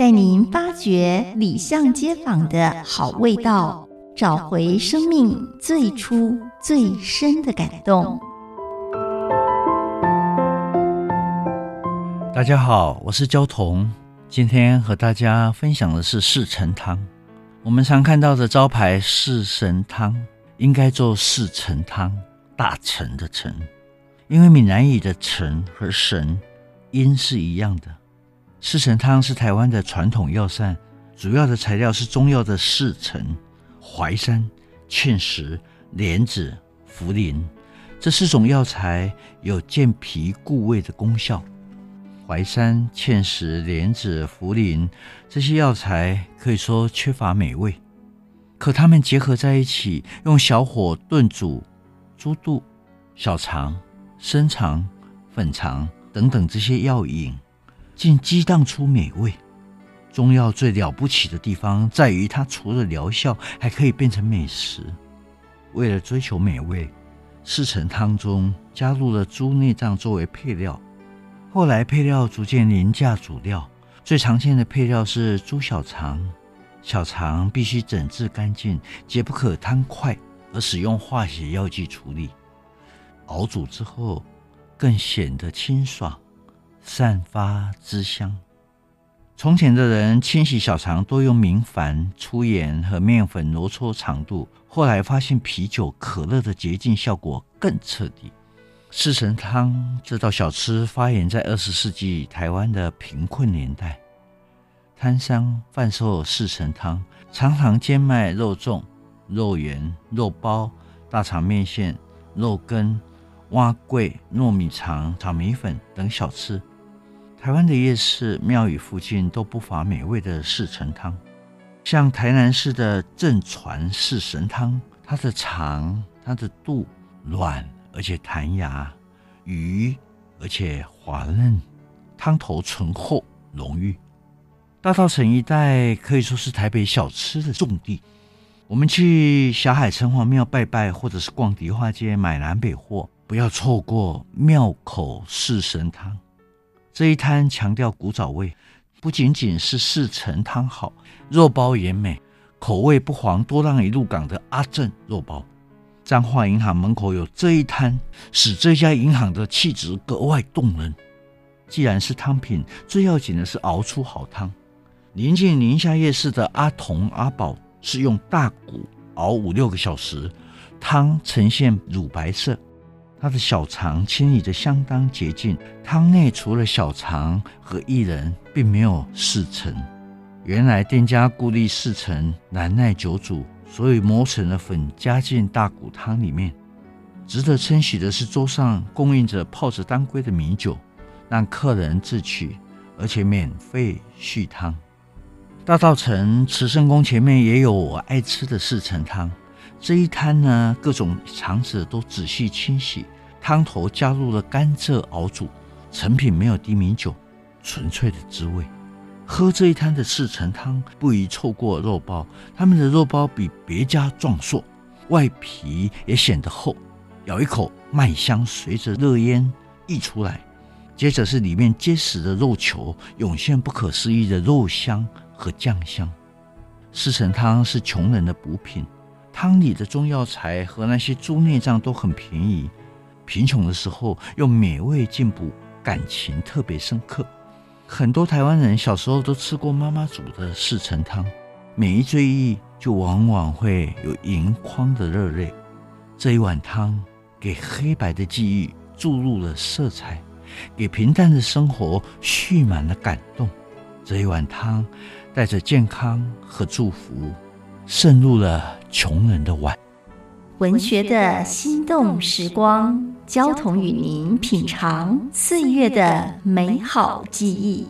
带您发掘里巷街坊的好味道。找回生命最初最深的感动。大家好，我是焦桐，今天和大家分享的是四神汤。我们常看到的招牌四神汤，应该做四神汤，大成的成，因为闽南语的成和神音是一样的。四神汤是台湾的传统药膳，主要的材料是中药的四神。淮山、芡实、莲子、茯苓这四种药材有健脾固胃的功效。淮山、芡实、莲子、茯苓这些药材可以说缺乏美味，可它们结合在一起，用小火炖煮猪肚、小肠、生肠、粉肠等等这些药引，竟激荡出美味。中药最了不起的地方在于，它除了疗效，还可以变成美食。为了追求美味，四神汤中加入了猪内脏作为配料。后来配料逐渐凌驾主料，最常见的配料是猪小肠。小肠必须整治干净，绝不可汤块，而使用化学药剂处理。熬煮之后，更显得清爽，散发之香。从前的人清洗小肠多用明矾、粗盐和面粉揉搓肠肚，后来发现啤酒、可乐的洁净效果更彻底。四神汤这道小吃发源在二十世纪台湾的贫困年代，摊商贩售四神汤，常常兼卖肉粽、肉圆、肉包、大肠面线、肉羹、碗粿、糯米肠、炒米粉等小吃。台湾的夜市、庙宇附近都不乏美味的四神汤，像台南市的正传四神汤，它的肠、它的肚软而且弹牙，鱼而且滑嫩，汤头醇厚浓郁。大稻埕一带可以说是台北小吃的重地，我们去霞海城隍庙拜拜，或者是逛迪化街买南北货，不要错过庙口四神汤。这一摊强调古早味，不仅仅是四神汤好，肉包也美，口味不遑多让你入港的阿正肉包。彰化银行门口有这一摊，使这家银行的气质格外动人。既然是汤品，最要紧的是熬出好汤。临近宁夏夜市的阿童阿宝是用大骨熬五六个小时，汤呈现乳白色。他的小肠清理得相当洁净，汤内除了小肠和薏仁，并没有四陈。原来店家顾虑四陈难耐久煮，所以磨成了粉加进大骨汤里面。值得称许的是，桌上供应着泡着当归的米酒，让客人自取，而且免费续汤。大稻埕慈圣宫前面也有我爱吃的四成汤。这一摊呢，各种肠子都仔细清洗，汤头加入了甘蔗熬煮，成品没有低米酒，纯粹的滋味。喝这一摊的四神汤，不宜错过肉包。他们的肉包比别家壮硕，外皮也显得厚，咬一口，麦香随着热烟溢出来，接着是里面结实的肉球，涌现不可思议的肉香和酱香。四神汤是穷人的补品。汤里的中药材和那些猪内脏都很便宜，贫穷的时候用美味进补，感情特别深刻。很多台湾人小时候都吃过妈妈煮的四神汤，每一醉意就往往会有盈眶的热泪。这一碗汤给黑白的记忆注入了色彩，给平淡的生活蓄满了感动。这一碗汤带着健康和祝福。渗入了穷人的碗。文学的心动时光，交同与您品尝岁月的美好记忆。